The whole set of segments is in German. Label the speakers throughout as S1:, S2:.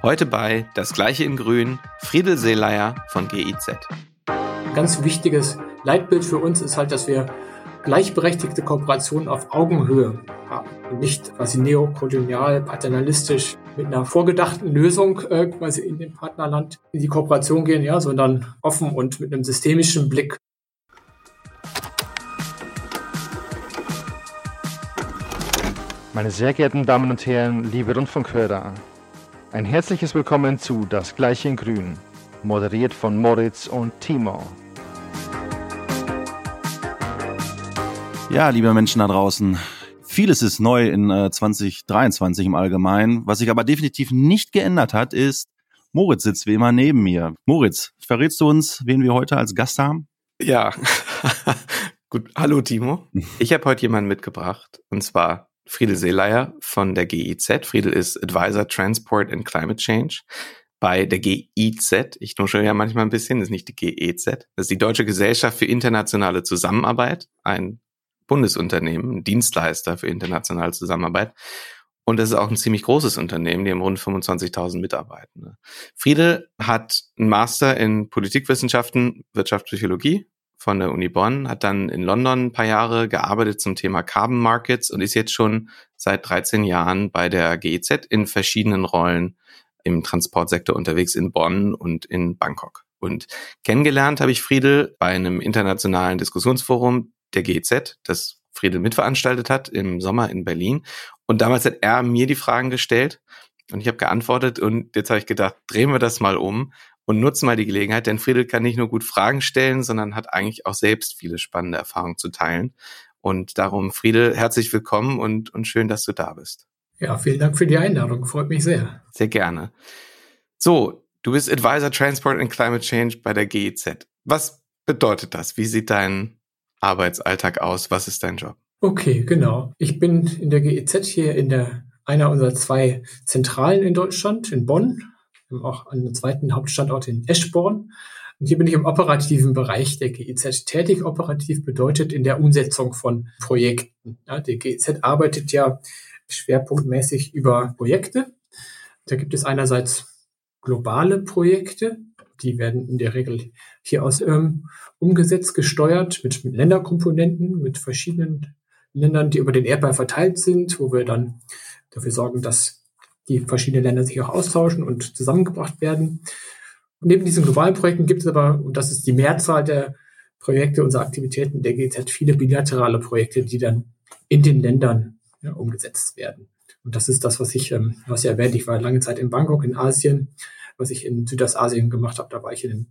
S1: Heute bei Das Gleiche in Grün, Friedel Seeleier von GIZ.
S2: Ein ganz wichtiges Leitbild für uns ist halt, dass wir gleichberechtigte Kooperationen auf Augenhöhe haben und nicht quasi neokolonial, paternalistisch mit einer vorgedachten Lösung äh, quasi in dem Partnerland in die Kooperation gehen, ja, sondern offen und mit einem systemischen Blick.
S3: Meine sehr geehrten Damen und Herren, liebe Rundfunkhörer, ein herzliches Willkommen zu Das Gleiche in Grün, moderiert von Moritz und Timo.
S4: Ja, liebe Menschen da draußen, vieles ist neu in äh, 2023 im Allgemeinen. Was sich aber definitiv nicht geändert hat, ist, Moritz sitzt wie immer neben mir. Moritz, verrätst du uns, wen wir heute als Gast haben?
S1: Ja, gut. Hallo Timo. Ich habe heute jemanden mitgebracht, und zwar Friedel Seeleier von der GIZ. Friedel ist Advisor Transport and Climate Change bei der GIZ. Ich nuschel ja manchmal ein bisschen, das ist nicht die GEZ. Das ist die Deutsche Gesellschaft für internationale Zusammenarbeit, ein Bundesunternehmen, ein Dienstleister für internationale Zusammenarbeit. Und das ist auch ein ziemlich großes Unternehmen, die haben rund 25.000 Mitarbeitende. Friede hat einen Master in Politikwissenschaften, Wirtschaftspsychologie von der Uni Bonn, hat dann in London ein paar Jahre gearbeitet zum Thema Carbon Markets und ist jetzt schon seit 13 Jahren bei der GEZ in verschiedenen Rollen im Transportsektor unterwegs in Bonn und in Bangkok. Und kennengelernt habe ich Friedel bei einem internationalen Diskussionsforum der GEZ, das Friedel mitveranstaltet hat im Sommer in Berlin. Und damals hat er mir die Fragen gestellt und ich habe geantwortet und jetzt habe ich gedacht, drehen wir das mal um und nutzen mal die Gelegenheit, denn Friedel kann nicht nur gut Fragen stellen, sondern hat eigentlich auch selbst viele spannende Erfahrungen zu teilen. Und darum, Friedel, herzlich willkommen und, und schön, dass du da bist.
S2: Ja, vielen Dank für die Einladung. Freut mich sehr.
S1: Sehr gerne. So, du bist Advisor Transport and Climate Change bei der GEZ. Was bedeutet das? Wie sieht dein Arbeitsalltag aus? Was ist dein Job?
S2: Okay, genau. Ich bin in der GEZ hier in der einer unserer zwei Zentralen in Deutschland, in Bonn. Wir haben auch einen zweiten Hauptstandort in Eschborn. Und hier bin ich im operativen Bereich der GEZ tätig. Operativ bedeutet in der Umsetzung von Projekten. Ja, die GEZ arbeitet ja schwerpunktmäßig über Projekte. Da gibt es einerseits globale Projekte, die werden in der Regel hier aus ähm, umgesetzt, gesteuert mit, mit Länderkomponenten, mit verschiedenen Ländern, die über den Erdball verteilt sind, wo wir dann dafür sorgen, dass die verschiedenen Länder sich auch austauschen und zusammengebracht werden. Und neben diesen globalen Projekten gibt es aber, und das ist die Mehrzahl der Projekte unserer Aktivitäten der GZ, viele bilaterale Projekte, die dann in den Ländern ja, umgesetzt werden. Und das ist das, was ich, ähm, was ich erwähnt, ich war lange Zeit in Bangkok in Asien, was ich in Südostasien gemacht habe. Da war ich in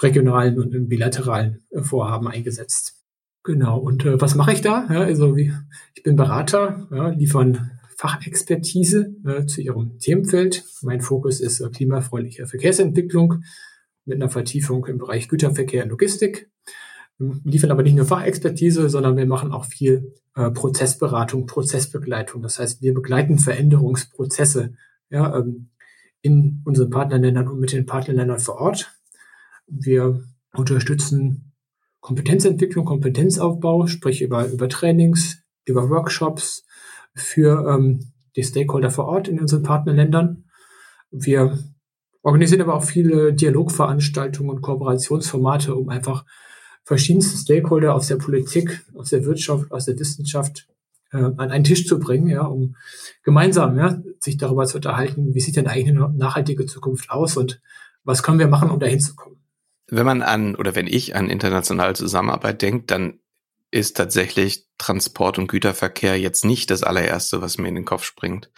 S2: regionalen und in bilateralen äh, Vorhaben eingesetzt. Genau. Und äh, was mache ich da? Ja, also wie, ich bin Berater, ja, liefern Fachexpertise äh, zu ihrem Themenfeld. Mein Fokus ist äh, klimafreundliche Verkehrsentwicklung mit einer Vertiefung im Bereich Güterverkehr und Logistik. Wir liefern aber nicht nur Fachexpertise, sondern wir machen auch viel äh, Prozessberatung, Prozessbegleitung. Das heißt, wir begleiten Veränderungsprozesse ja, ähm, in unseren Partnerländern und mit den Partnerländern vor Ort. Wir unterstützen Kompetenzentwicklung, Kompetenzaufbau, sprich über, über Trainings, über Workshops für ähm, die Stakeholder vor Ort in unseren Partnerländern. Wir organisieren aber auch viele Dialogveranstaltungen und Kooperationsformate, um einfach verschiedenste Stakeholder aus der Politik, aus der Wirtschaft, aus der Wissenschaft äh, an einen Tisch zu bringen, ja, um gemeinsam ja, sich darüber zu unterhalten, wie sieht denn eigentlich eine nachhaltige Zukunft aus und was können wir machen, um dahin zu kommen.
S1: Wenn man an oder wenn ich an internationale Zusammenarbeit denke, dann ist tatsächlich Transport und Güterverkehr jetzt nicht das allererste, was mir in den Kopf springt.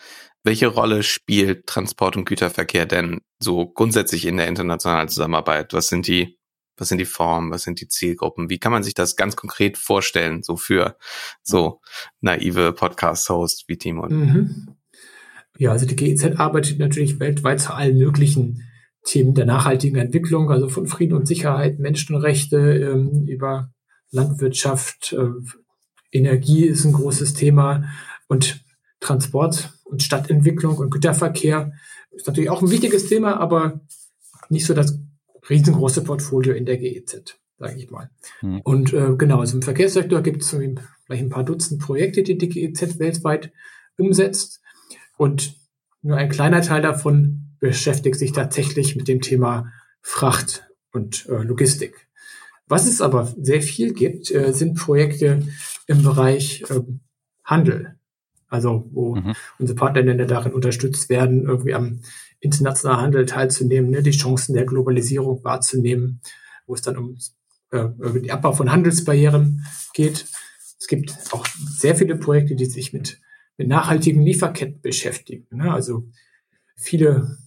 S1: Welche Rolle spielt Transport und Güterverkehr denn so grundsätzlich in der internationalen Zusammenarbeit? Was sind die was sind die Formen? Was sind die Zielgruppen? Wie kann man sich das ganz konkret vorstellen, so für so naive Podcast-Hosts wie Timo? Mhm.
S2: Ja, also die GEZ arbeitet natürlich weltweit zu allen möglichen Themen der nachhaltigen Entwicklung, also von Frieden und Sicherheit, Menschenrechte ähm, über Landwirtschaft, äh, Energie ist ein großes Thema und Transport und Stadtentwicklung und Güterverkehr ist natürlich auch ein wichtiges Thema, aber nicht so das riesengroße Portfolio in der GEZ, sage ich mal. Mhm. Und äh, genau, also im Verkehrssektor gibt es vielleicht ein paar Dutzend Projekte, die die GEZ weltweit umsetzt. Und nur ein kleiner Teil davon beschäftigt sich tatsächlich mit dem Thema Fracht und äh, Logistik. Was es aber sehr viel gibt, äh, sind Projekte im Bereich äh, Handel. Also wo mhm. unsere Partnerländer darin unterstützt werden, irgendwie am internationalen Handel teilzunehmen, ne, die Chancen der Globalisierung wahrzunehmen, wo es dann um äh, die Abbau von Handelsbarrieren geht. Es gibt auch sehr viele Projekte, die sich mit, mit nachhaltigen Lieferketten beschäftigen. Ne? Also viele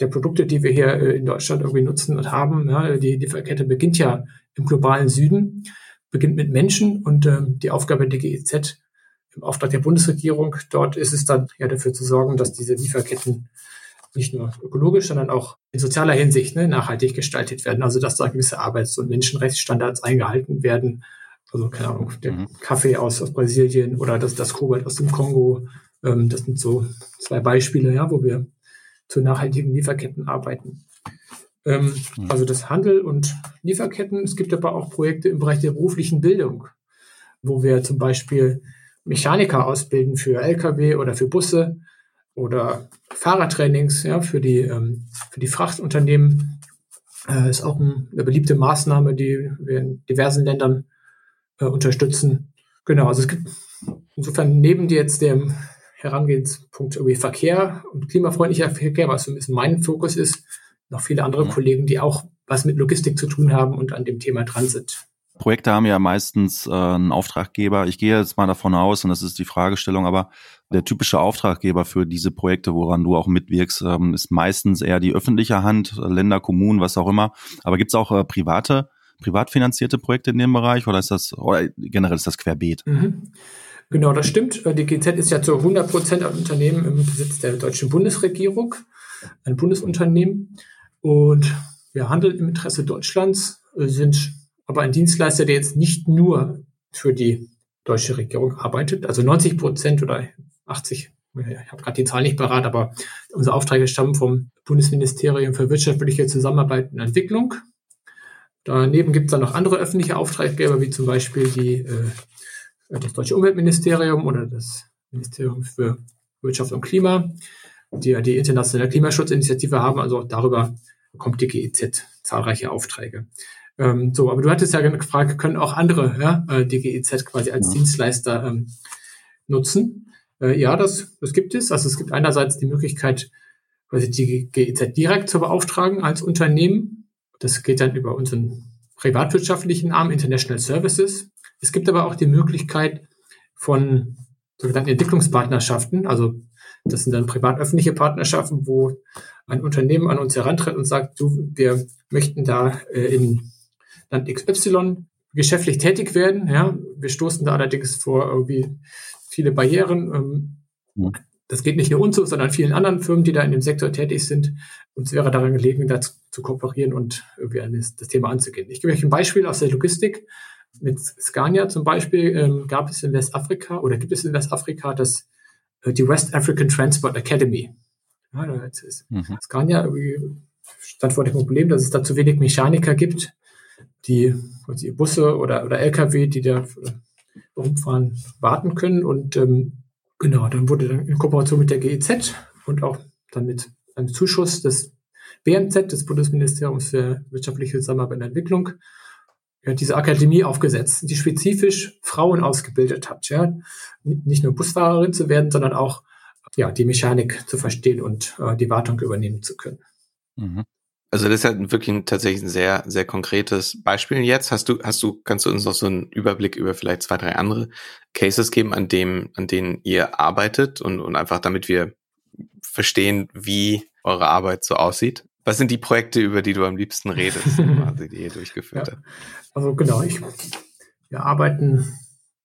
S2: der Produkte, die wir hier äh, in Deutschland irgendwie nutzen und haben, ja, die Lieferkette beginnt ja im globalen Süden, beginnt mit Menschen und äh, die Aufgabe der GEZ im Auftrag der Bundesregierung dort ist es dann ja dafür zu sorgen, dass diese Lieferketten nicht nur ökologisch, sondern auch in sozialer Hinsicht ne, nachhaltig gestaltet werden. Also dass da gewisse Arbeits- und Menschenrechtsstandards eingehalten werden. Also keine Ahnung, der mhm. Kaffee aus, aus Brasilien oder das, das Kobalt aus dem Kongo. Ähm, das sind so zwei Beispiele, ja, wo wir zu nachhaltigen Lieferketten arbeiten. Ähm, mhm. Also das Handel und Lieferketten. Es gibt aber auch Projekte im Bereich der beruflichen Bildung, wo wir zum Beispiel Mechaniker ausbilden für Lkw oder für Busse oder Fahrertrainings ja, für, die, ähm, für die Frachtunternehmen. Äh, ist auch ein, eine beliebte Maßnahme, die wir in diversen Ländern äh, unterstützen. Genau, also es gibt insofern neben jetzt dem Herangehenspunkt irgendwie Verkehr und klimafreundlicher Verkehr, was so ein bisschen mein Fokus ist, noch viele andere mhm. Kollegen, die auch was mit Logistik zu tun haben und an dem Thema dran sind.
S4: Projekte haben ja meistens äh, einen Auftraggeber. Ich gehe jetzt mal davon aus, und das ist die Fragestellung, aber der typische Auftraggeber für diese Projekte, woran du auch mitwirkst, ähm, ist meistens eher die öffentliche Hand, Länder, Kommunen, was auch immer. Aber gibt es auch äh, private, privat finanzierte Projekte in dem Bereich oder ist das, oder generell ist das querbeet?
S2: Mhm. Genau, das stimmt. Äh, die GZ ist ja zu 100 Prozent ein Unternehmen im Besitz der deutschen Bundesregierung, ein Bundesunternehmen. Und wir handeln im Interesse Deutschlands, äh, sind aber ein Dienstleister, der jetzt nicht nur für die deutsche Regierung arbeitet. Also 90 Prozent oder 80, ich habe gerade die Zahl nicht parat, aber unsere Aufträge stammen vom Bundesministerium für wirtschaftliche Zusammenarbeit und Entwicklung. Daneben gibt es dann noch andere öffentliche Auftraggeber, wie zum Beispiel die äh, das Deutsche Umweltministerium oder das Ministerium für Wirtschaft und Klima, die ja die internationale Klimaschutzinitiative haben. Also darüber bekommt die GEZ zahlreiche Aufträge. Ähm, so, aber du hattest ja gefragt, können auch andere ja, äh, die GEZ quasi als ja. Dienstleister ähm, nutzen? Äh, ja, das, das gibt es. Also es gibt einerseits die Möglichkeit, quasi die GEZ direkt zu beauftragen als Unternehmen. Das geht dann über unseren privatwirtschaftlichen Arm International Services. Es gibt aber auch die Möglichkeit von sogenannten Entwicklungspartnerschaften, also das sind dann privat-öffentliche Partnerschaften, wo ein Unternehmen an uns herantritt und sagt, du, wir möchten da äh, in Land XY geschäftlich tätig werden. Ja, wir stoßen da allerdings vor irgendwie viele Barrieren. Ähm, ja. Das geht nicht nur uns so, sondern vielen anderen Firmen, die da in dem Sektor tätig sind. Uns wäre daran gelegen, da zu kooperieren und irgendwie das, das Thema anzugehen. Ich gebe euch ein Beispiel aus der Logistik mit Scania zum Beispiel ähm, gab es in Westafrika oder gibt es in Westafrika das, äh, die West African Transport Academy. Ja, da ist mhm. Scania stand vor dem Problem, dass es da zu wenig Mechaniker gibt, die, die Busse oder, oder LKW, die da äh, rumfahren, warten können. Und ähm, genau, dann wurde dann in Kooperation mit der GEZ und auch dann mit einem Zuschuss des BMZ, des Bundesministeriums für wirtschaftliche Zusammenarbeit und Entwicklung, diese Akademie aufgesetzt, die spezifisch Frauen ausgebildet hat, ja, nicht nur Busfahrerin zu werden, sondern auch ja, die Mechanik zu verstehen und äh, die Wartung übernehmen zu können.
S1: Mhm. Also das ist ja wirklich ein, tatsächlich ein sehr, sehr konkretes Beispiel jetzt. Hast du, hast du, kannst du uns noch so einen Überblick über vielleicht zwei, drei andere Cases geben, an dem, an denen ihr arbeitet und, und einfach damit wir verstehen, wie eure Arbeit so aussieht? Was sind die Projekte, über die du am liebsten redest, also die ihr durchgeführt
S2: ja. habt? Also genau, ich, wir arbeiten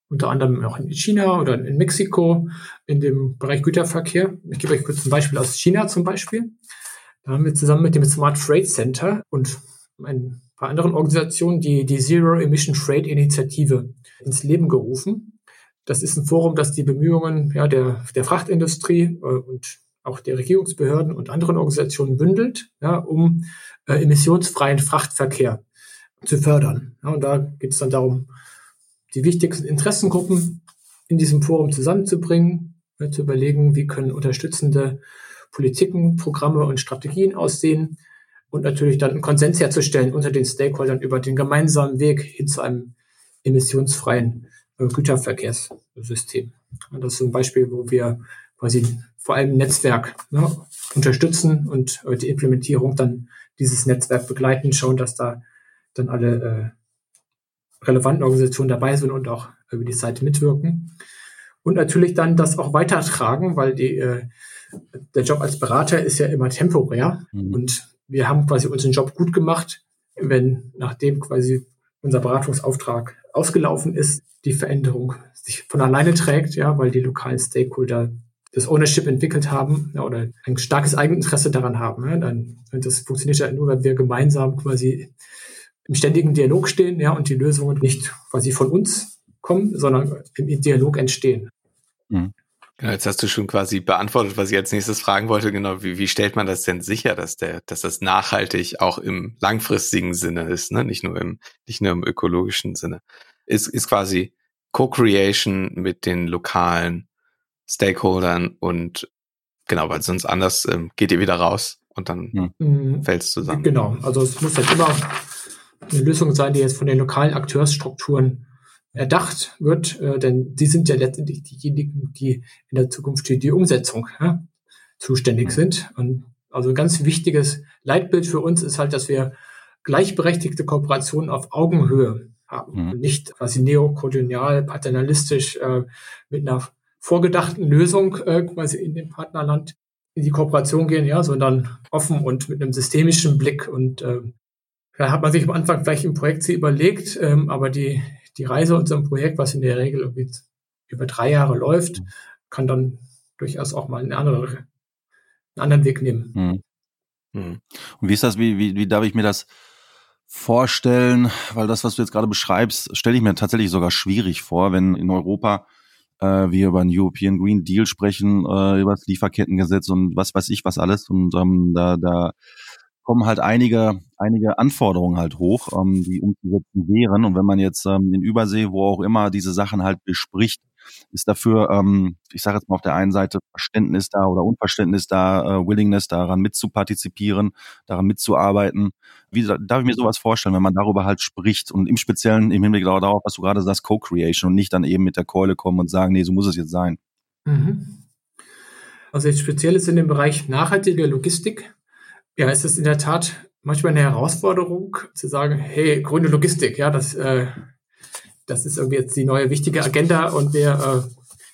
S2: unter anderem auch in China oder in Mexiko in dem Bereich Güterverkehr. Ich gebe euch kurz ein Beispiel aus China zum Beispiel. Da haben wir zusammen mit dem Smart Freight Center und ein paar anderen Organisationen die, die Zero Emission Freight Initiative ins Leben gerufen. Das ist ein Forum, das die Bemühungen ja, der, der Frachtindustrie äh, und auch der Regierungsbehörden und anderen Organisationen bündelt, ja, um äh, emissionsfreien Frachtverkehr zu fördern. Ja, und da geht es dann darum, die wichtigsten Interessengruppen in diesem Forum zusammenzubringen, ja, zu überlegen, wie können unterstützende Politiken, Programme und Strategien aussehen und natürlich dann einen Konsens herzustellen unter den Stakeholdern über den gemeinsamen Weg hin zu einem emissionsfreien äh, Güterverkehrssystem. Und das ist ein Beispiel, wo wir quasi vor allem Netzwerk ne, unterstützen und äh, die Implementierung dann dieses Netzwerk begleiten, schauen, dass da dann alle äh, relevanten Organisationen dabei sind und auch über die Seite mitwirken. Und natürlich dann das auch weitertragen, weil die, äh, der Job als Berater ist ja immer temporär. Mhm. Und wir haben quasi unseren Job gut gemacht, wenn nachdem quasi unser Beratungsauftrag ausgelaufen ist, die Veränderung sich von alleine trägt, ja, weil die lokalen Stakeholder das Ownership entwickelt haben ja, oder ein starkes Eigeninteresse daran haben. Ja, dann das funktioniert ja nur, wenn wir gemeinsam quasi im ständigen Dialog stehen, ja, und die Lösungen nicht quasi von uns kommen, sondern im Dialog entstehen.
S1: Mhm. Genau, jetzt hast du schon quasi beantwortet, was ich als nächstes fragen wollte. Genau, wie, wie stellt man das denn sicher, dass der, dass das nachhaltig auch im langfristigen Sinne ist, ne? Nicht nur im, nicht nur im ökologischen Sinne. Ist, ist quasi Co-Creation mit den lokalen Stakeholdern und genau, weil sonst anders ähm, geht ihr wieder raus und dann mhm. fällt es zusammen.
S2: Genau, also es muss halt immer eine Lösung sein, die jetzt von den lokalen Akteursstrukturen erdacht wird, äh, denn die sind ja letztendlich diejenigen, die in der Zukunft für die Umsetzung ja, zuständig sind. Und also ein ganz wichtiges Leitbild für uns ist halt, dass wir gleichberechtigte Kooperationen auf Augenhöhe haben mhm. und nicht quasi neokolonial, paternalistisch äh, mit einer vorgedachten Lösung äh, quasi in dem Partnerland in die Kooperation gehen, ja, sondern offen und mit einem systemischen Blick und äh, da hat man sich am Anfang vielleicht im Projekt sie überlegt, ähm, aber die die Reise unserem Projekt, was in der Regel irgendwie über drei Jahre läuft, kann dann durchaus auch mal eine andere, einen anderen Weg nehmen. Mhm.
S4: Mhm. Und wie ist das, wie, wie, wie darf ich mir das vorstellen? Weil das, was du jetzt gerade beschreibst, stelle ich mir tatsächlich sogar schwierig vor, wenn in Europa äh, wir über einen European Green Deal sprechen, äh, über das Lieferkettengesetz und was weiß ich was alles. Und ähm, da, da kommen halt einige, einige Anforderungen halt hoch, ähm, die umzusetzen wären. Und wenn man jetzt ähm, in Übersee, wo auch immer, diese Sachen halt bespricht, ist dafür, ähm, ich sage jetzt mal auf der einen Seite Verständnis da oder Unverständnis da, äh, Willingness daran mitzupartizipieren, daran mitzuarbeiten. Wie darf ich mir sowas vorstellen, wenn man darüber halt spricht und im Speziellen im Hinblick darauf, was du gerade sagst, Co-Creation und nicht dann eben mit der Keule kommen und sagen, nee, so muss es jetzt sein. Mhm.
S2: Also jetzt speziell ist in dem Bereich nachhaltige Logistik ja, es ist in der Tat manchmal eine Herausforderung zu sagen, hey, grüne Logistik, ja, das, äh, das ist irgendwie jetzt die neue wichtige Agenda und wir, äh,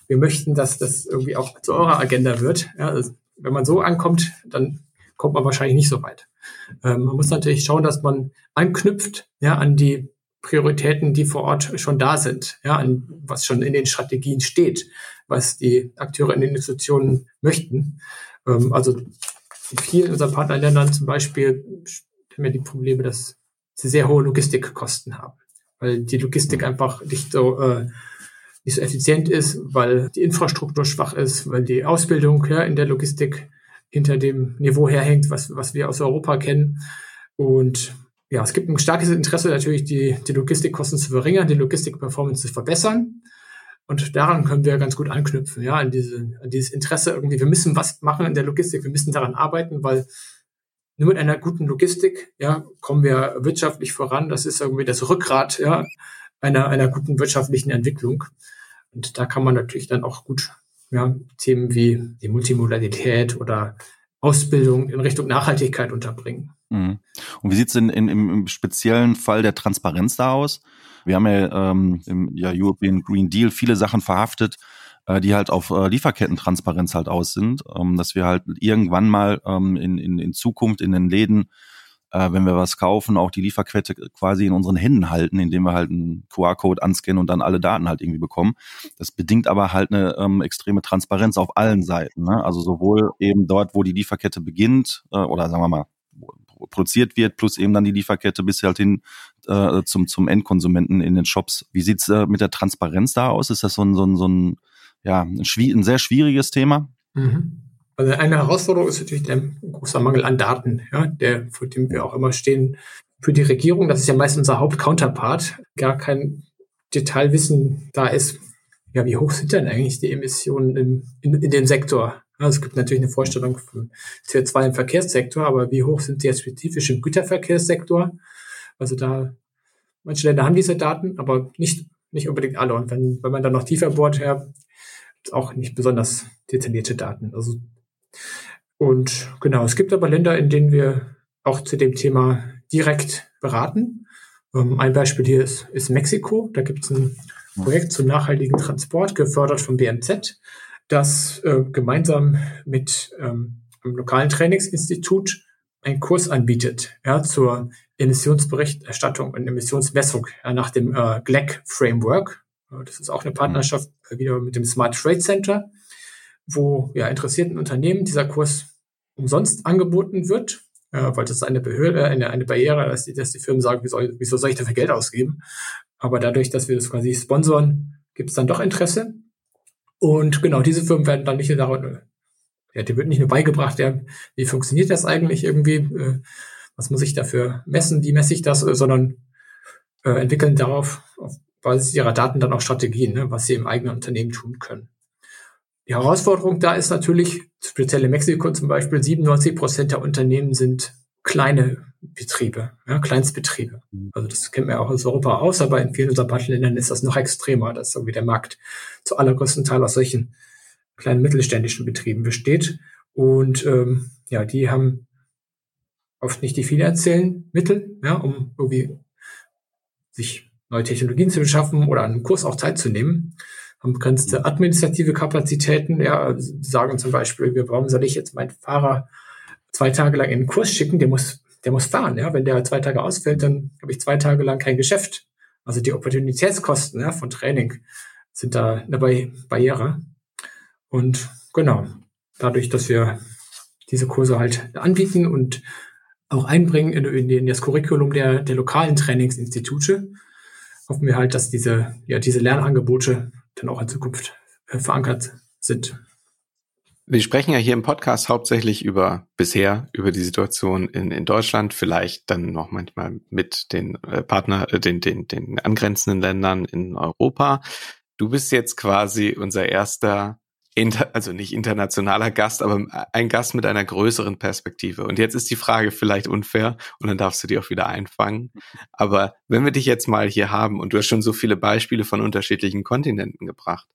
S2: wir möchten, dass das irgendwie auch zu eurer Agenda wird. Ja, also, wenn man so ankommt, dann kommt man wahrscheinlich nicht so weit. Ähm, man muss natürlich schauen, dass man anknüpft ja, an die Prioritäten, die vor Ort schon da sind, ja, an was schon in den Strategien steht, was die Akteure in den Institutionen möchten. Ähm, also in vielen unserer Partnerländern zum Beispiel haben wir die Probleme, dass sie sehr hohe Logistikkosten haben, weil die Logistik einfach nicht so äh, nicht so effizient ist, weil die Infrastruktur schwach ist, weil die Ausbildung ja, in der Logistik hinter dem Niveau herhängt, was, was wir aus Europa kennen. Und ja, es gibt ein starkes Interesse natürlich, die, die Logistikkosten zu verringern, die Logistikperformance zu verbessern. Und daran können wir ganz gut anknüpfen, ja, an, diese, an dieses Interesse irgendwie. Wir müssen was machen in der Logistik, wir müssen daran arbeiten, weil nur mit einer guten Logistik, ja, kommen wir wirtschaftlich voran. Das ist irgendwie das Rückgrat, ja, einer, einer guten wirtschaftlichen Entwicklung. Und da kann man natürlich dann auch gut, ja, Themen wie die Multimodalität oder Ausbildung in Richtung Nachhaltigkeit unterbringen.
S4: Mhm. Und wie sieht's denn in, im, im speziellen Fall der Transparenz da aus? Wir haben ja ähm, im ja, European Green Deal viele Sachen verhaftet, äh, die halt auf äh, Lieferkettentransparenz halt aus sind, ähm, dass wir halt irgendwann mal ähm, in, in, in Zukunft in den Läden äh, wenn wir was kaufen, auch die Lieferkette quasi in unseren Händen halten, indem wir halt einen QR-Code anscannen und dann alle Daten halt irgendwie bekommen. Das bedingt aber halt eine ähm, extreme Transparenz auf allen Seiten. Ne? Also sowohl eben dort, wo die Lieferkette beginnt, oder sagen wir mal, produziert wird, plus eben dann die Lieferkette bis halt hin äh, zum, zum Endkonsumenten in den Shops. Wie sieht's äh, mit der Transparenz da aus? Ist das so ein, so ein, so ein ja, ein, ein sehr schwieriges Thema?
S2: Mhm. Also eine Herausforderung ist natürlich der große Mangel an Daten, ja, der, vor dem wir auch immer stehen. Für die Regierung, das ist ja meist unser Hauptcounterpart, gar kein Detailwissen da ist, ja, wie hoch sind denn eigentlich die Emissionen im, in, in dem Sektor? Ja, es gibt natürlich eine Vorstellung von CO2 im Verkehrssektor, aber wie hoch sind die spezifisch im Güterverkehrssektor? Also da, manche Länder haben diese Daten, aber nicht, nicht unbedingt alle. Und wenn, wenn man dann noch tiefer bohrt, ja, auch nicht besonders detaillierte Daten. Also, und genau, es gibt aber Länder, in denen wir auch zu dem Thema direkt beraten. Ähm, ein Beispiel hier ist, ist Mexiko. Da gibt es ein Projekt zum nachhaltigen Transport, gefördert vom BMZ, das äh, gemeinsam mit ähm, einem lokalen Trainingsinstitut einen Kurs anbietet ja, zur Emissionsberichterstattung und Emissionsmessung ja, nach dem äh, GLEC Framework. Das ist auch eine Partnerschaft äh, wieder mit dem Smart Trade Center, wo ja interessierten Unternehmen dieser Kurs umsonst angeboten wird äh, weil das ist eine Behörde, eine, eine Barriere, dass die, dass die Firmen sagen, wieso, wieso soll ich dafür Geld ausgeben? Aber dadurch, dass wir das quasi sponsoren, gibt es dann doch Interesse. Und genau, diese Firmen werden dann nicht daran, ja, die wird nicht nur beigebracht, ja, wie funktioniert das eigentlich irgendwie, äh, was muss ich dafür messen, wie messe ich das, äh, sondern äh, entwickeln darauf, auf Basis ihrer Daten dann auch Strategien, ne, was sie im eigenen Unternehmen tun können. Die Herausforderung da ist natürlich, speziell in Mexiko zum Beispiel, 97 Prozent der Unternehmen sind kleine Betriebe, ja, Kleinstbetriebe. Mhm. Also das kennt man ja auch aus Europa aus, aber in vielen unserer Partnerländern ist das noch extremer, dass irgendwie der Markt zu allergrößten Teil aus solchen kleinen mittelständischen Betrieben besteht. Und ähm, ja, die haben oft nicht die finanziellen Mittel, ja, um irgendwie sich neue Technologien zu beschaffen oder an einem Kurs auch Zeit zu nehmen haben begrenzte administrative Kapazitäten. Ja, sagen zum Beispiel, warum soll ich jetzt meinen Fahrer zwei Tage lang in den Kurs schicken? Der muss, der muss fahren. Ja, wenn der zwei Tage ausfällt, dann habe ich zwei Tage lang kein Geschäft. Also die Opportunitätskosten ja, von Training sind da eine Barriere. Und genau, dadurch, dass wir diese Kurse halt anbieten und auch einbringen in, in, in das Curriculum der, der lokalen Trainingsinstitute, hoffen wir halt, dass diese, ja, diese Lernangebote dann auch in Zukunft äh, verankert sind.
S1: Wir sprechen ja hier im Podcast hauptsächlich über bisher über die Situation in, in Deutschland, vielleicht dann noch manchmal mit den äh, Partner, äh, den, den, den angrenzenden Ländern in Europa. Du bist jetzt quasi unser erster, inter, also nicht internationaler Gast, aber ein Gast mit einer größeren Perspektive. Und jetzt ist die Frage vielleicht unfair und dann darfst du die auch wieder einfangen. Aber wenn wir dich jetzt mal hier haben und du hast schon so viele Beispiele von unterschiedlichen Kontinenten gebracht,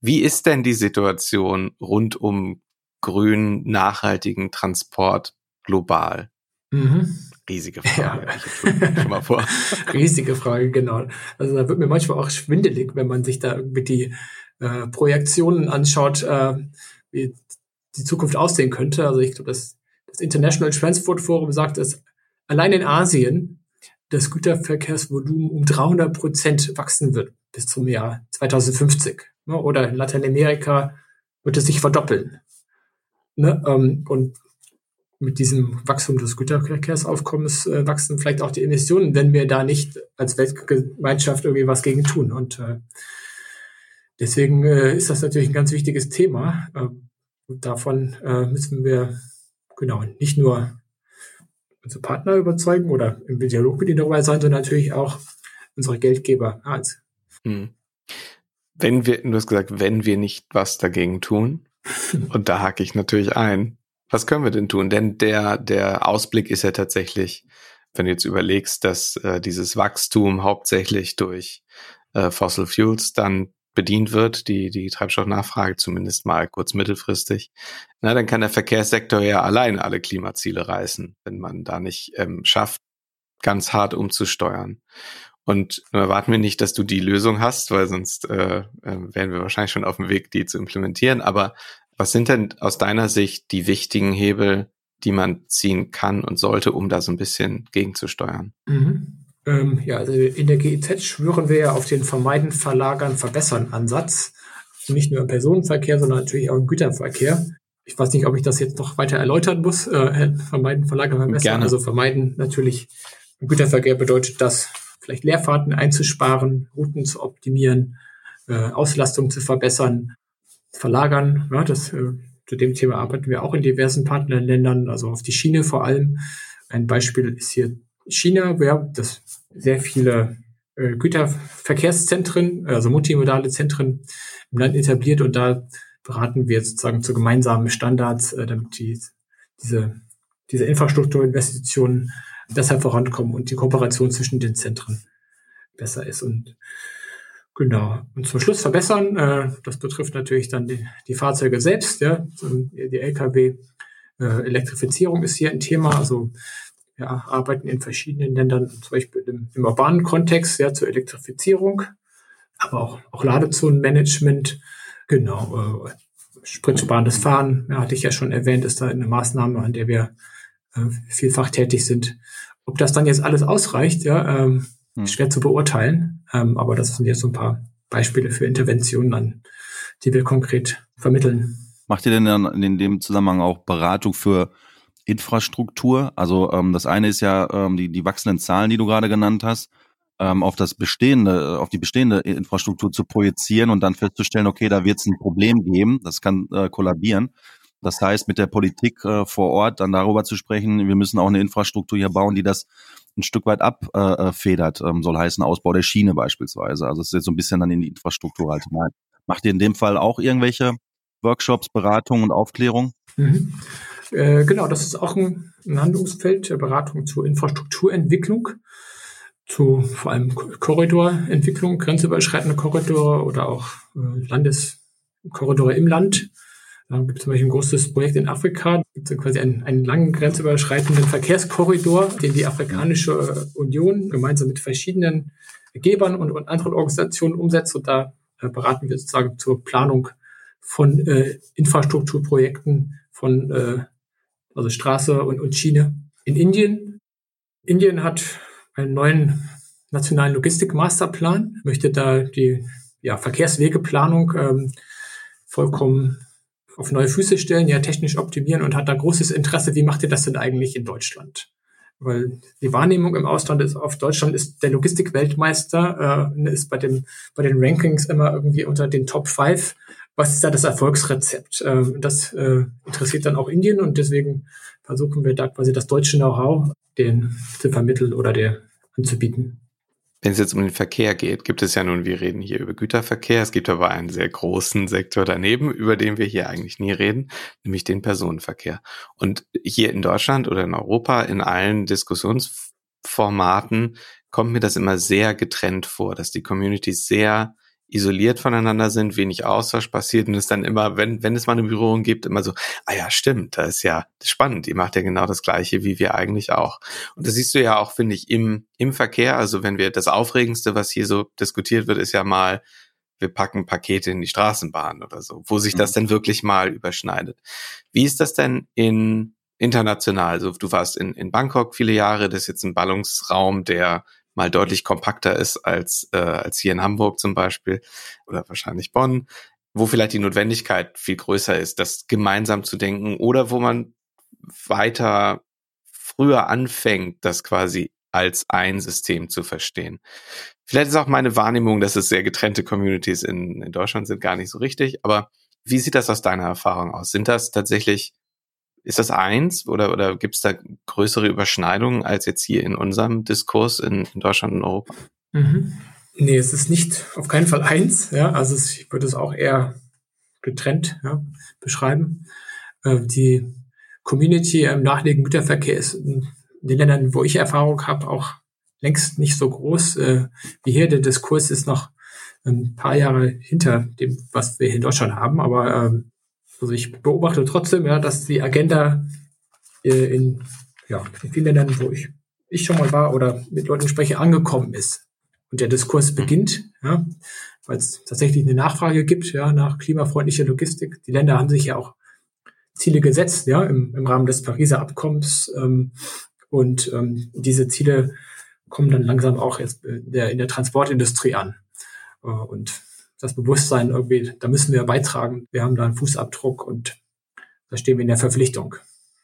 S1: wie ist denn die Situation rund um grünen, nachhaltigen Transport global? Mhm. Riesige Frage. Ja. Schon mal vor.
S2: Riesige Frage, genau. Also da wird mir manchmal auch schwindelig, wenn man sich da irgendwie die äh, Projektionen anschaut, äh, wie die Zukunft aussehen könnte. Also ich glaube, das, das International Transport Forum sagt, dass allein in Asien das Güterverkehrsvolumen um 300 Prozent wachsen wird bis zum Jahr 2050. Ne? Oder in Lateinamerika wird es sich verdoppeln. Ne? Ähm, und mit diesem Wachstum des Güterverkehrsaufkommens äh, wachsen vielleicht auch die Emissionen, wenn wir da nicht als Weltgemeinschaft irgendwie was gegen tun. Und äh, deswegen äh, ist das natürlich ein ganz wichtiges Thema. Äh, und davon äh, müssen wir genau nicht nur unsere Partner überzeugen oder im Dialog mit ihnen darüber sein, sondern natürlich auch unsere Geldgeber. Also, hm.
S1: Wenn wir, du hast gesagt, wenn wir nicht was dagegen tun, und da hake ich natürlich ein, was können wir denn tun? Denn der, der Ausblick ist ja tatsächlich, wenn du jetzt überlegst, dass äh, dieses Wachstum hauptsächlich durch äh, Fossil Fuels dann bedient wird, die, die Treibstoffnachfrage zumindest mal kurz mittelfristig, na, dann kann der Verkehrssektor ja allein alle Klimaziele reißen, wenn man da nicht ähm, schafft, ganz hart umzusteuern. Und erwarten wir nicht, dass du die Lösung hast, weil sonst äh, äh, wären wir wahrscheinlich schon auf dem Weg, die zu implementieren. Aber was sind denn aus deiner Sicht die wichtigen Hebel, die man ziehen kann und sollte, um da so ein bisschen gegenzusteuern?
S2: Mhm. Ähm, ja, also in der GEZ schwören wir ja auf den Vermeiden, Verlagern, Verbessern Ansatz. Nicht nur im Personenverkehr, sondern natürlich auch im Güterverkehr. Ich weiß nicht, ob ich das jetzt noch weiter erläutern muss. Äh, vermeiden, Verlagern, Verbessern. Gerne. Also vermeiden natürlich im Güterverkehr bedeutet das vielleicht Leerfahrten einzusparen, Routen zu optimieren, äh, Auslastung zu verbessern, verlagern. Ja, das, äh, zu dem Thema arbeiten wir auch in diversen Partnerländern, also auf die Schiene vor allem. Ein Beispiel ist hier China, ja, das sehr viele äh, Güterverkehrszentren, also multimodale Zentren im Land etabliert und da beraten wir sozusagen zu gemeinsamen Standards, äh, damit die, diese, diese Infrastrukturinvestitionen besser vorankommen und die Kooperation zwischen den Zentren besser ist. Und genau. Und zum Schluss verbessern, äh, das betrifft natürlich dann die, die Fahrzeuge selbst, ja, die Lkw. Äh, Elektrifizierung ist hier ein Thema. Also wir arbeiten in verschiedenen Ländern, zum Beispiel im, im urbanen Kontext, ja, zur Elektrifizierung, aber auch, auch Ladezonenmanagement, genau, äh, spritsparendes Fahren, ja, hatte ich ja schon erwähnt, ist da eine Maßnahme, an der wir äh, vielfach tätig sind. Ob das dann jetzt alles ausreicht, ja, ähm, hm. schwer zu beurteilen, ähm, aber das sind jetzt so ein paar Beispiele für Interventionen, an die wir konkret vermitteln.
S4: Macht ihr denn dann in dem Zusammenhang auch Beratung für Infrastruktur? Also ähm, das eine ist ja ähm, die, die wachsenden Zahlen, die du gerade genannt hast, ähm, auf das bestehende, auf die bestehende Infrastruktur zu projizieren und dann festzustellen, okay, da wird es ein Problem geben, das kann äh, kollabieren. Das heißt, mit der Politik äh, vor Ort dann darüber zu sprechen, wir müssen auch eine Infrastruktur hier bauen, die das ein Stück weit abfedert, äh, ähm, soll heißen Ausbau der Schiene beispielsweise. Also es ist jetzt so ein bisschen dann in die Infrastruktur halt. Macht ihr in dem Fall auch irgendwelche Workshops, Beratung und Aufklärung?
S2: Mhm. Äh, genau, das ist auch ein, ein Handlungsfeld, Beratung zur Infrastrukturentwicklung, zu vor allem Korridorentwicklung, grenzüberschreitende Korridore oder auch äh, Landeskorridore im Land. Da gibt es zum Beispiel ein großes Projekt in Afrika, gibt quasi einen, einen langen grenzüberschreitenden Verkehrskorridor, den die Afrikanische Union gemeinsam mit verschiedenen Gebern und, und anderen Organisationen umsetzt. Und da äh, beraten wir sozusagen zur Planung von äh, Infrastrukturprojekten, von äh, also Straße und, und Schiene. In Indien, Indien hat einen neuen nationalen Logistik-Masterplan, möchte da die ja, Verkehrswegeplanung ähm, vollkommen auf neue Füße stellen, ja technisch optimieren und hat da großes Interesse, wie macht ihr das denn eigentlich in Deutschland? Weil die Wahrnehmung im Ausland ist, auf Deutschland ist der Logistik-Weltmeister, äh, ist bei, dem, bei den Rankings immer irgendwie unter den Top 5 was ist da das Erfolgsrezept? Ähm, das äh, interessiert dann auch Indien und deswegen versuchen wir da quasi das deutsche Know-how zu vermitteln oder der anzubieten.
S1: Wenn es jetzt um den Verkehr geht, gibt es ja nun, wir reden hier über Güterverkehr, es gibt aber einen sehr großen Sektor daneben, über den wir hier eigentlich nie reden, nämlich den Personenverkehr. Und hier in Deutschland oder in Europa, in allen Diskussionsformaten, kommt mir das immer sehr getrennt vor, dass die Communities sehr isoliert voneinander sind, wenig Austausch passiert und es dann immer, wenn, wenn es mal eine Berührung gibt, immer so, ah ja, stimmt, das ist ja spannend, ihr macht ja genau das Gleiche wie wir eigentlich auch. Und das siehst du ja auch, finde ich, im, im Verkehr. Also wenn wir, das Aufregendste, was hier so diskutiert wird, ist ja mal, wir packen Pakete in die Straßenbahn oder so, wo sich das mhm. denn wirklich mal überschneidet. Wie ist das denn in international? Also du warst in, in Bangkok viele Jahre, das ist jetzt ein Ballungsraum, der mal deutlich kompakter ist als, äh, als hier in Hamburg zum Beispiel oder wahrscheinlich Bonn, wo vielleicht die Notwendigkeit viel größer ist, das gemeinsam zu denken oder wo man weiter früher anfängt, das quasi als ein System zu verstehen. Vielleicht ist auch meine Wahrnehmung, dass es sehr getrennte Communities in, in Deutschland sind, gar nicht so richtig. Aber wie sieht das aus deiner Erfahrung aus? Sind das tatsächlich ist das eins oder, oder gibt es da größere Überschneidungen als jetzt hier in unserem Diskurs in, in Deutschland und Europa?
S2: Mhm. Nee, es ist nicht auf keinen Fall eins. Ja, also es, ich würde es auch eher getrennt ja, beschreiben. Äh, die Community im nachliegenden Güterverkehr ist in den Ländern, wo ich Erfahrung habe, auch längst nicht so groß äh, wie hier. Der Diskurs ist noch ein paar Jahre hinter dem, was wir hier in Deutschland haben, aber ähm, also ich beobachte trotzdem, ja, dass die Agenda äh, in, ja, in vielen Ländern, wo ich, ich schon mal war oder mit Leuten spreche, angekommen ist. Und der Diskurs beginnt, ja, weil es tatsächlich eine Nachfrage gibt, ja, nach klimafreundlicher Logistik. Die Länder haben sich ja auch Ziele gesetzt, ja, im, im Rahmen des Pariser Abkommens. Ähm, und ähm, diese Ziele kommen dann langsam auch jetzt in der, in der Transportindustrie an. Äh, und das Bewusstsein irgendwie, da müssen wir beitragen. Wir haben da einen Fußabdruck und da stehen wir in der Verpflichtung.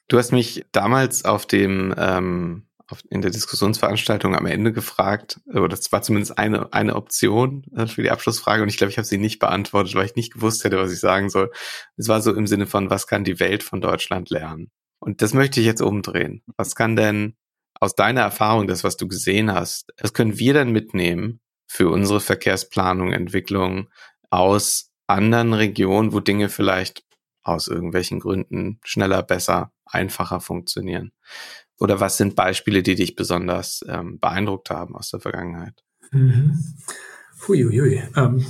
S1: Du hast mich damals auf dem ähm, auf, in der Diskussionsveranstaltung am Ende gefragt, oder das war zumindest eine eine Option äh, für die Abschlussfrage und ich glaube, ich habe sie nicht beantwortet, weil ich nicht gewusst hätte, was ich sagen soll. Es war so im Sinne von, was kann die Welt von Deutschland lernen? Und das möchte ich jetzt umdrehen. Was kann denn aus deiner Erfahrung, das, was du gesehen hast, was können wir denn mitnehmen für unsere Verkehrsplanung, Entwicklung aus anderen Regionen, wo Dinge vielleicht aus irgendwelchen Gründen schneller, besser, einfacher funktionieren? Oder was sind Beispiele, die dich besonders ähm, beeindruckt haben aus der Vergangenheit? Mhm.
S2: Huiuiui. Ähm.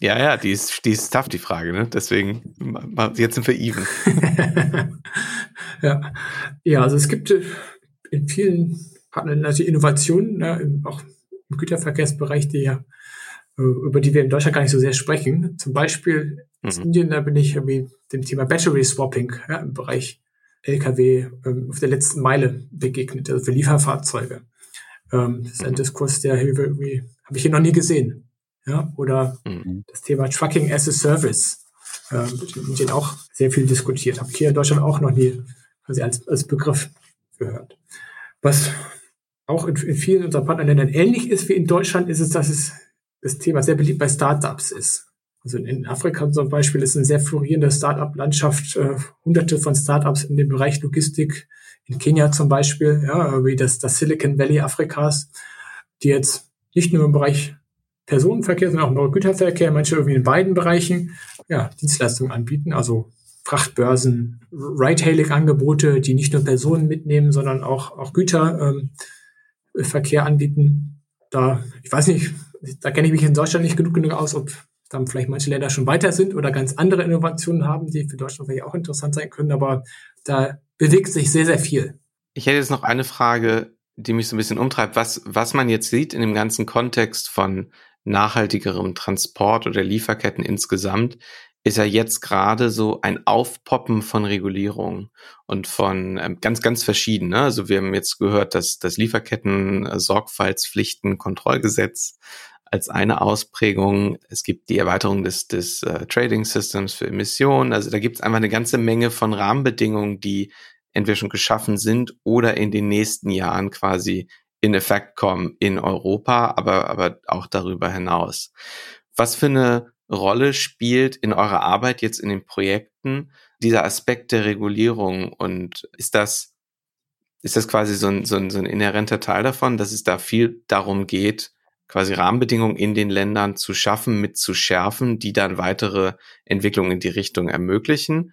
S1: Ja, ja, die ist, die ist tough, die Frage, ne? Deswegen, jetzt sind wir even.
S2: ja. ja, also es gibt äh, in vielen Partnern natürlich Innovationen, ne, auch im Güterverkehrsbereich, die ja, äh, über die wir in Deutschland gar nicht so sehr sprechen. Zum Beispiel mhm. in Indien, da bin ich irgendwie dem Thema Battery Swapping ja, im Bereich Lkw ähm, auf der letzten Meile begegnet, also für Lieferfahrzeuge. Ähm, das ist ein mhm. Diskurs, der irgendwie habe ich hier noch nie gesehen. Ja, oder mhm. das Thema Trucking as a Service äh, wird in Indien auch sehr viel diskutiert. Habe ich hier in Deutschland auch noch nie quasi als, als Begriff gehört. Was auch in, in vielen unserer Partnerländern ähnlich ist wie in Deutschland, ist es, dass es das Thema sehr beliebt bei Startups ist. Also in Afrika zum Beispiel ist eine sehr florierende Startup-Landschaft, äh, hunderte von Startups in dem Bereich Logistik. In Kenia zum Beispiel, ja, wie das, das Silicon Valley Afrikas, die jetzt nicht nur im Bereich Personenverkehr, sondern auch im Bereich Güterverkehr, manche irgendwie in beiden Bereichen, ja, Dienstleistungen anbieten, also Frachtbörsen, Ride-Hailing-Angebote, die nicht nur Personen mitnehmen, sondern auch, auch Güterverkehr äh, anbieten. Da, ich weiß nicht, da kenne ich mich in Deutschland nicht genug genug aus, ob dann vielleicht manche Länder schon weiter sind oder ganz andere Innovationen haben, die für Deutschland vielleicht auch interessant sein können, aber da bewegt sich sehr, sehr viel.
S1: Ich hätte jetzt noch eine Frage, die mich so ein bisschen umtreibt, was, was man jetzt sieht in dem ganzen Kontext von nachhaltigerem Transport oder Lieferketten insgesamt, ist ja jetzt gerade so ein Aufpoppen von Regulierung und von ähm, ganz, ganz verschieden. Ne? Also wir haben jetzt gehört, dass das Lieferketten-Sorgfaltspflichten, Kontrollgesetz als eine Ausprägung. Es gibt die Erweiterung des, des uh, Trading Systems für Emissionen. Also da gibt es einfach eine ganze Menge von Rahmenbedingungen, die entweder schon geschaffen sind oder in den nächsten Jahren quasi in Effekt kommen in Europa, aber, aber auch darüber hinaus. Was für eine Rolle spielt in eurer Arbeit jetzt in den Projekten dieser Aspekt der Regulierung und ist das ist das quasi so ein, so, ein, so ein inhärenter Teil davon, dass es da viel darum geht, quasi Rahmenbedingungen in den Ländern zu schaffen, mit zu schärfen, die dann weitere Entwicklungen in die Richtung ermöglichen?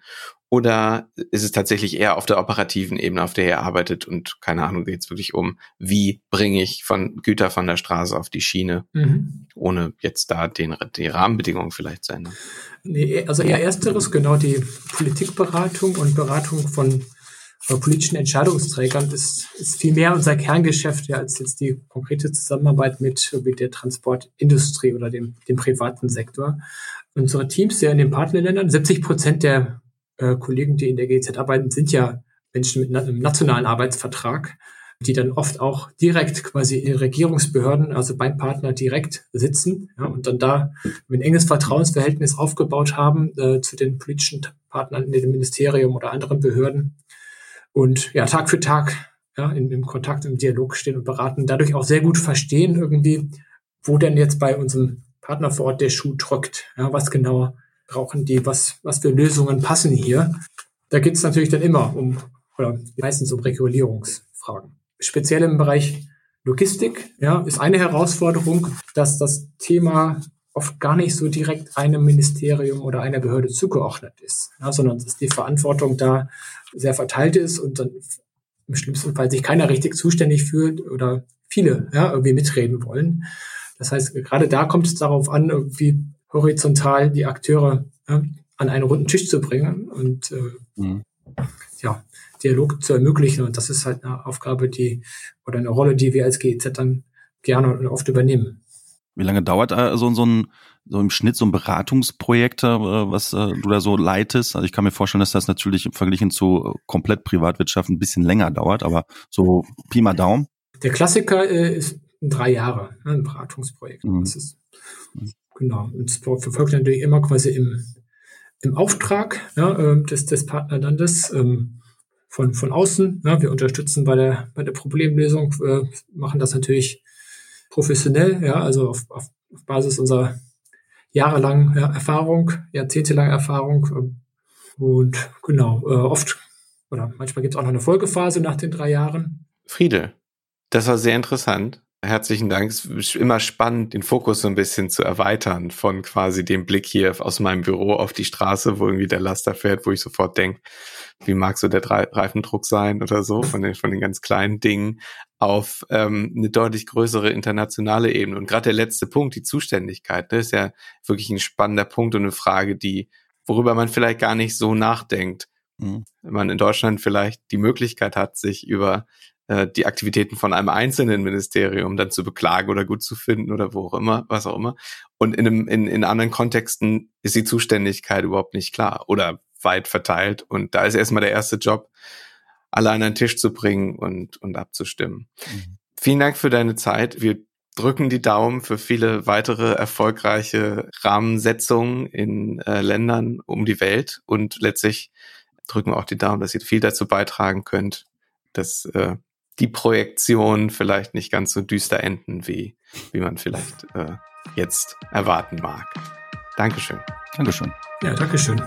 S1: Oder ist es tatsächlich eher auf der operativen Ebene, auf der ihr arbeitet und keine Ahnung, geht es wirklich um, wie bringe ich von Güter von der Straße auf die Schiene, mhm. ohne jetzt da den, die Rahmenbedingungen vielleicht zu ändern?
S2: Nee, also eher ersteres, genau die Politikberatung und Beratung von äh, politischen Entscheidungsträgern ist, ist viel mehr unser Kerngeschäft ja, als jetzt die konkrete Zusammenarbeit mit, mit der Transportindustrie oder dem, dem privaten Sektor. Unsere Teams ja in den Partnerländern, 70 Prozent der äh, Kollegen, die in der GZ arbeiten, sind ja Menschen mit einem nationalen Arbeitsvertrag, die dann oft auch direkt quasi in Regierungsbehörden, also beim Partner direkt sitzen ja, und dann da ein enges Vertrauensverhältnis aufgebaut haben äh, zu den politischen Partnern in dem Ministerium oder anderen Behörden und ja, Tag für Tag ja, in, im Kontakt, im Dialog stehen und beraten, dadurch auch sehr gut verstehen irgendwie, wo denn jetzt bei unserem Partner vor Ort der Schuh drückt, ja, was genau brauchen die, was, was für Lösungen passen hier. Da geht es natürlich dann immer um, oder meistens um Regulierungsfragen. Speziell im Bereich Logistik ja, ist eine Herausforderung, dass das Thema oft gar nicht so direkt einem Ministerium oder einer Behörde zugeordnet ist, ja, sondern dass die Verantwortung da sehr verteilt ist und dann im schlimmsten Fall sich keiner richtig zuständig fühlt oder viele ja, irgendwie mitreden wollen. Das heißt, gerade da kommt es darauf an, irgendwie horizontal die Akteure ja, an einen runden Tisch zu bringen und äh, mhm. ja, Dialog zu ermöglichen. Und das ist halt eine Aufgabe, die oder eine Rolle, die wir als GEZ dann gerne und oft übernehmen.
S4: Wie lange dauert äh, so, so ein so im Schnitt so ein Beratungsprojekt, äh, was äh, du da so leitest? Also ich kann mir vorstellen, dass das natürlich im Vergleich zu komplett Privatwirtschaft ein bisschen länger dauert, aber so Pi mal Daumen.
S2: Der Klassiker äh, ist drei Jahre, ne, ein Beratungsprojekt. Mhm. Das ist genau. Und es verfolgt natürlich immer quasi im, im Auftrag ja, äh, des, des Partnerlandes. Ähm, von, von außen. Ja, wir unterstützen bei der, bei der Problemlösung, äh, machen das natürlich professionell, ja, also auf, auf, auf Basis unserer jahrelangen ja, Erfahrung, jahrzehntelange Erfahrung. Ähm, und genau, äh, oft oder manchmal gibt es auch noch eine Folgephase nach den drei Jahren.
S1: Friede, das war sehr interessant. Herzlichen Dank. Es ist immer spannend, den Fokus so ein bisschen zu erweitern von quasi dem Blick hier aus meinem Büro auf die Straße, wo irgendwie der Laster fährt, wo ich sofort denke, wie mag so der Reifendruck sein oder so, von den, von den ganz kleinen Dingen auf ähm, eine deutlich größere internationale Ebene. Und gerade der letzte Punkt, die Zuständigkeit, das ist ja wirklich ein spannender Punkt und eine Frage, die, worüber man vielleicht gar nicht so nachdenkt. Mhm. Wenn man in Deutschland vielleicht die Möglichkeit hat, sich über äh, die Aktivitäten von einem einzelnen Ministerium dann zu beklagen oder gut zu finden oder wo auch immer, was auch immer. Und in, einem, in, in anderen Kontexten ist die Zuständigkeit überhaupt nicht klar oder weit verteilt. Und da ist erstmal der erste Job, alle an einen Tisch zu bringen und, und abzustimmen. Mhm. Vielen Dank für deine Zeit. Wir drücken die Daumen für viele weitere erfolgreiche Rahmensetzungen in äh, Ländern um die Welt und letztlich drücken wir auch die Daumen, dass ihr viel dazu beitragen könnt, dass äh, die Projektion vielleicht nicht ganz so düster enden, wie, wie man vielleicht äh, jetzt erwarten mag. Dankeschön.
S4: Dankeschön.
S2: Ja, Dankeschön.